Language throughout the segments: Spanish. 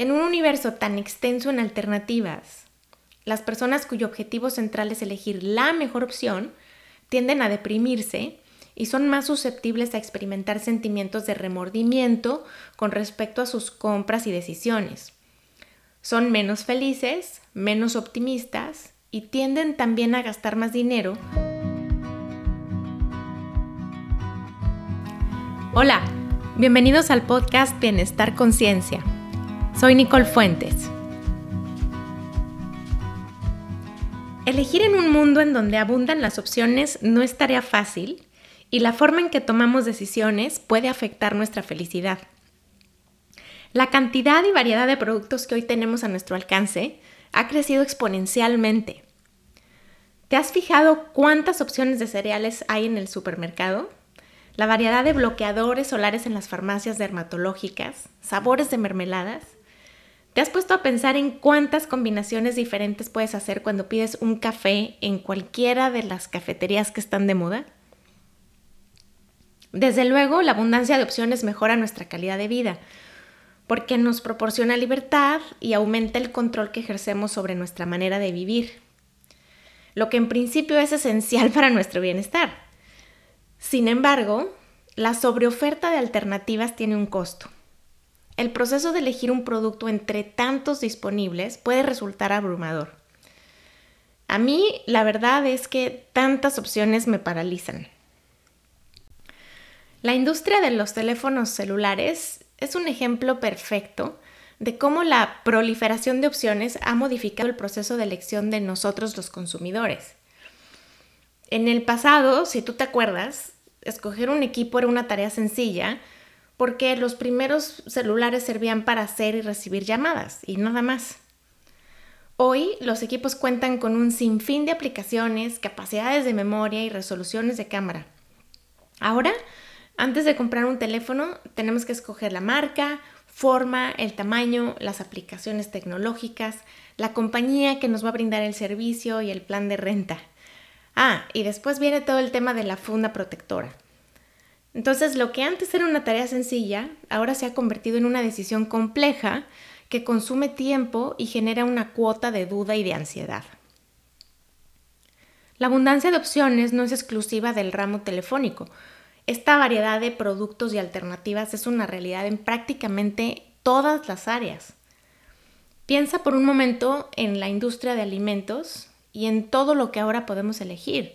En un universo tan extenso en alternativas, las personas cuyo objetivo central es elegir la mejor opción tienden a deprimirse y son más susceptibles a experimentar sentimientos de remordimiento con respecto a sus compras y decisiones. Son menos felices, menos optimistas y tienden también a gastar más dinero. Hola, bienvenidos al podcast Bienestar Conciencia. Soy Nicole Fuentes. Elegir en un mundo en donde abundan las opciones no es tarea fácil y la forma en que tomamos decisiones puede afectar nuestra felicidad. La cantidad y variedad de productos que hoy tenemos a nuestro alcance ha crecido exponencialmente. ¿Te has fijado cuántas opciones de cereales hay en el supermercado? La variedad de bloqueadores solares en las farmacias dermatológicas, sabores de mermeladas. ¿Te has puesto a pensar en cuántas combinaciones diferentes puedes hacer cuando pides un café en cualquiera de las cafeterías que están de moda? Desde luego, la abundancia de opciones mejora nuestra calidad de vida, porque nos proporciona libertad y aumenta el control que ejercemos sobre nuestra manera de vivir, lo que en principio es esencial para nuestro bienestar. Sin embargo, la sobreoferta de alternativas tiene un costo. El proceso de elegir un producto entre tantos disponibles puede resultar abrumador. A mí, la verdad es que tantas opciones me paralizan. La industria de los teléfonos celulares es un ejemplo perfecto de cómo la proliferación de opciones ha modificado el proceso de elección de nosotros los consumidores. En el pasado, si tú te acuerdas, escoger un equipo era una tarea sencilla porque los primeros celulares servían para hacer y recibir llamadas y nada más. Hoy los equipos cuentan con un sinfín de aplicaciones, capacidades de memoria y resoluciones de cámara. Ahora antes de comprar un teléfono tenemos que escoger la marca, forma, el tamaño, las aplicaciones tecnológicas, la compañía que nos va a brindar el servicio y el plan de renta. Ah, y después viene todo el tema de la funda protectora. Entonces, lo que antes era una tarea sencilla, ahora se ha convertido en una decisión compleja que consume tiempo y genera una cuota de duda y de ansiedad. La abundancia de opciones no es exclusiva del ramo telefónico, esta variedad de productos y alternativas es una realidad en prácticamente todas las áreas. Piensa por un momento en la industria de alimentos y en todo lo que ahora podemos elegir.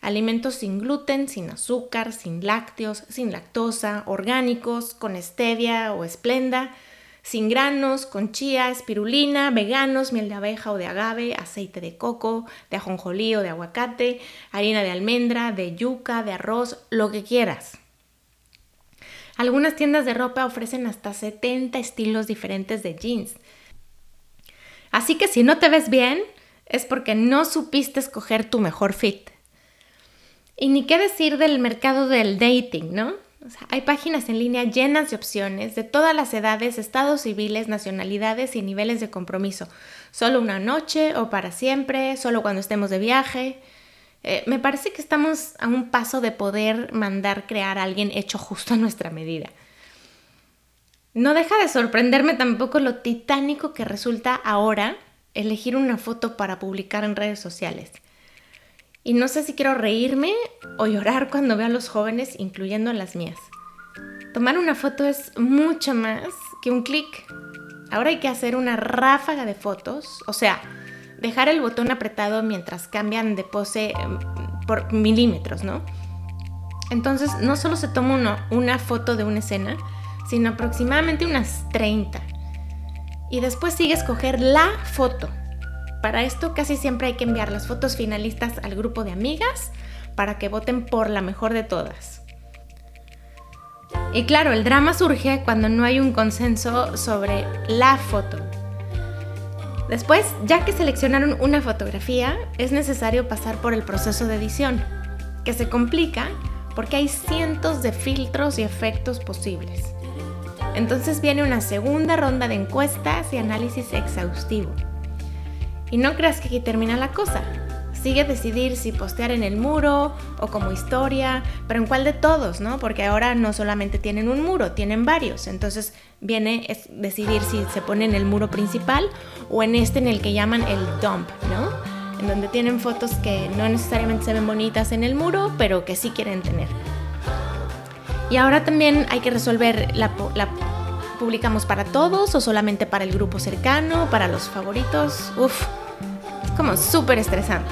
Alimentos sin gluten, sin azúcar, sin lácteos, sin lactosa, orgánicos, con stevia o esplenda, sin granos, con chía, espirulina, veganos, miel de abeja o de agave, aceite de coco, de ajonjolí o de aguacate, harina de almendra, de yuca, de arroz, lo que quieras. Algunas tiendas de ropa ofrecen hasta 70 estilos diferentes de jeans. Así que si no te ves bien, es porque no supiste escoger tu mejor fit. Y ni qué decir del mercado del dating, ¿no? hay páginas en línea llenas de opciones de todas las edades, estados civiles, nacionalidades y niveles de compromiso. Solo una noche o para siempre, solo cuando estemos de viaje. Eh, me parece que estamos a un paso de poder mandar crear a alguien hecho justo a nuestra medida. No deja de sorprenderme tampoco lo titánico que resulta ahora elegir una foto para publicar en redes sociales. Y no sé si quiero reírme o llorar cuando veo a los jóvenes, incluyendo las mías. Tomar una foto es mucho más que un clic. Ahora hay que hacer una ráfaga de fotos, o sea, dejar el botón apretado mientras cambian de pose em, por milímetros, ¿no? Entonces, no solo se toma una foto de una escena, sino aproximadamente unas 30. Y después sigue escoger la foto. Para esto casi siempre hay que enviar las fotos finalistas al grupo de amigas para que voten por la mejor de todas. Y claro, el drama surge cuando no hay un consenso sobre la foto. Después, ya que seleccionaron una fotografía, es necesario pasar por el proceso de edición, que se complica porque hay cientos de filtros y efectos posibles. Entonces viene una segunda ronda de encuestas y análisis exhaustivo. Y no creas que aquí termina la cosa. sigue decidir si postear en el muro o como historia, pero en cuál de todos, ¿no? Porque ahora no solamente tienen un muro, tienen varios. Entonces viene es decidir si se pone en el muro principal o en este en el que llaman el dump, ¿no? En donde tienen fotos que no necesariamente se ven bonitas en el muro, pero que sí quieren tener. Y ahora también hay que resolver la, la publicamos para todos o solamente para el grupo cercano, para los favoritos. Uf, como súper estresante.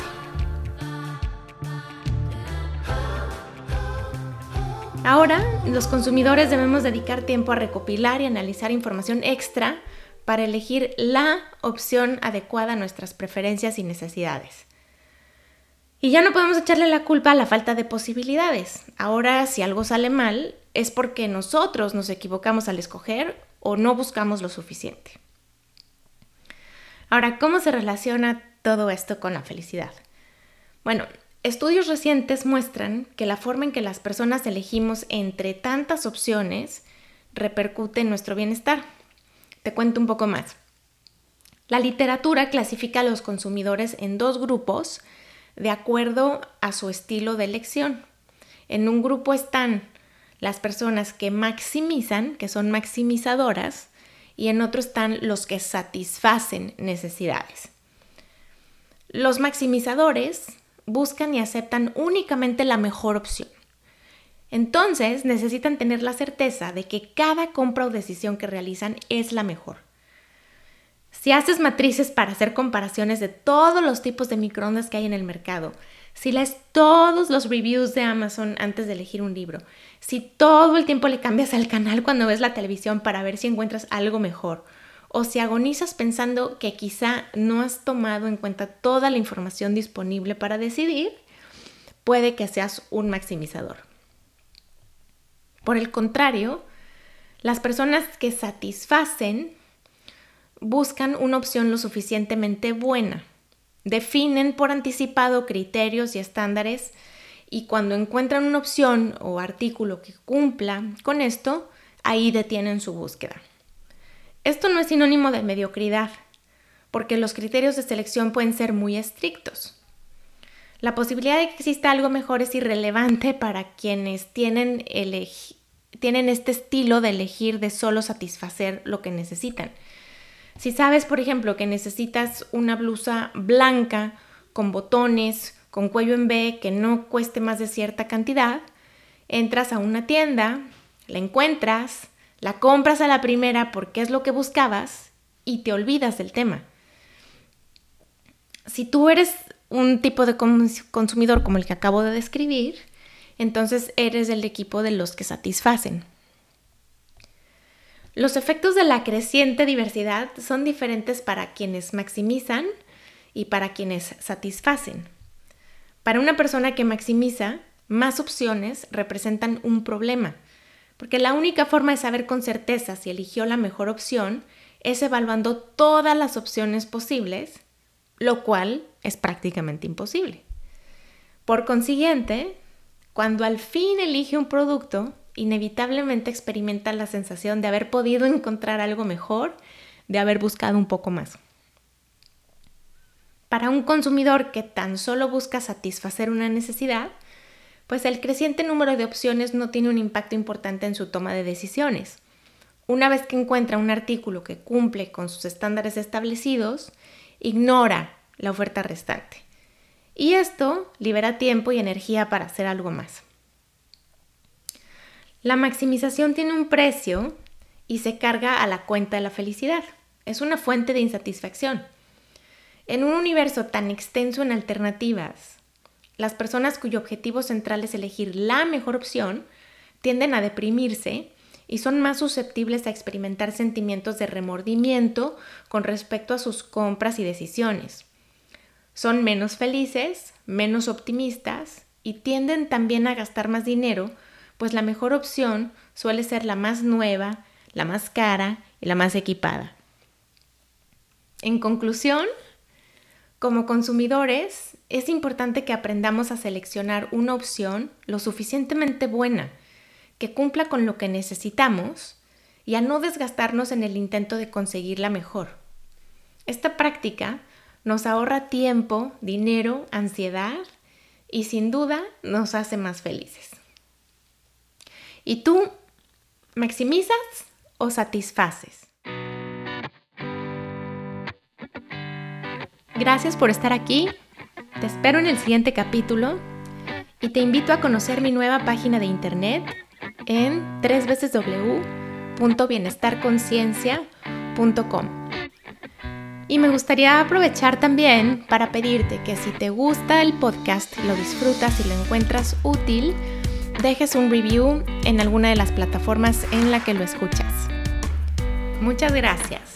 Ahora, los consumidores debemos dedicar tiempo a recopilar y analizar información extra para elegir la opción adecuada a nuestras preferencias y necesidades. Y ya no podemos echarle la culpa a la falta de posibilidades. Ahora, si algo sale mal, es porque nosotros nos equivocamos al escoger o no buscamos lo suficiente. Ahora, ¿cómo se relaciona todo esto con la felicidad? Bueno, estudios recientes muestran que la forma en que las personas elegimos entre tantas opciones repercute en nuestro bienestar. Te cuento un poco más. La literatura clasifica a los consumidores en dos grupos de acuerdo a su estilo de elección. En un grupo están las personas que maximizan, que son maximizadoras, y en otro están los que satisfacen necesidades. Los maximizadores buscan y aceptan únicamente la mejor opción. Entonces necesitan tener la certeza de que cada compra o decisión que realizan es la mejor. Si haces matrices para hacer comparaciones de todos los tipos de microondas que hay en el mercado, si lees todos los reviews de Amazon antes de elegir un libro, si todo el tiempo le cambias al canal cuando ves la televisión para ver si encuentras algo mejor, o si agonizas pensando que quizá no has tomado en cuenta toda la información disponible para decidir, puede que seas un maximizador. Por el contrario, las personas que satisfacen buscan una opción lo suficientemente buena definen por anticipado criterios y estándares y cuando encuentran una opción o artículo que cumpla con esto, ahí detienen su búsqueda. Esto no es sinónimo de mediocridad, porque los criterios de selección pueden ser muy estrictos. La posibilidad de que exista algo mejor es irrelevante para quienes tienen, este estilo de elegir de solo satisfacer lo que necesitan si sabes, por ejemplo, que necesitas una blusa blanca con botones, con cuello en B, que no cueste más de cierta cantidad, entras a una tienda, la encuentras, la compras a la primera porque es lo que buscabas y te olvidas del tema. Si tú eres un tipo de consumidor como el que acabo de describir, entonces eres del equipo de los que satisfacen. Los efectos de la creciente diversidad son diferentes para quienes maximizan y para quienes satisfacen. Para una persona que maximiza, más opciones representan un problema, porque la única forma de saber con certeza si eligió la mejor opción es evaluando todas las opciones posibles, lo cual es prácticamente imposible. Por consiguiente, cuando al fin elige un producto, inevitablemente experimenta la sensación de haber podido encontrar algo mejor, de haber buscado un poco más. Para un consumidor que tan solo busca satisfacer una necesidad, pues el creciente número de opciones no tiene un impacto importante en su toma de decisiones. Una vez que encuentra un artículo que cumple con sus estándares establecidos, ignora la oferta restante. Y esto libera tiempo y energía para hacer algo más. La maximización tiene un precio y se carga a la cuenta de la felicidad. Es una fuente de insatisfacción. En un universo tan extenso en alternativas, las personas cuyo objetivo central es elegir la mejor opción tienden a deprimirse y son más susceptibles a experimentar sentimientos de remordimiento con respecto a sus compras y decisiones. Son menos felices, menos optimistas y tienden también a gastar más dinero pues la mejor opción suele ser la más nueva, la más cara y la más equipada. En conclusión, como consumidores, es importante que aprendamos a seleccionar una opción lo suficientemente buena, que cumpla con lo que necesitamos y a no desgastarnos en el intento de conseguir la mejor. Esta práctica nos ahorra tiempo, dinero, ansiedad y sin duda nos hace más felices. ¿Y tú maximizas o satisfaces? Gracias por estar aquí. Te espero en el siguiente capítulo y te invito a conocer mi nueva página de internet en www.bienestarconciencia.com. Y me gustaría aprovechar también para pedirte que si te gusta el podcast, lo disfrutas y lo encuentras útil, dejes un review en alguna de las plataformas en la que lo escuchas. Muchas gracias.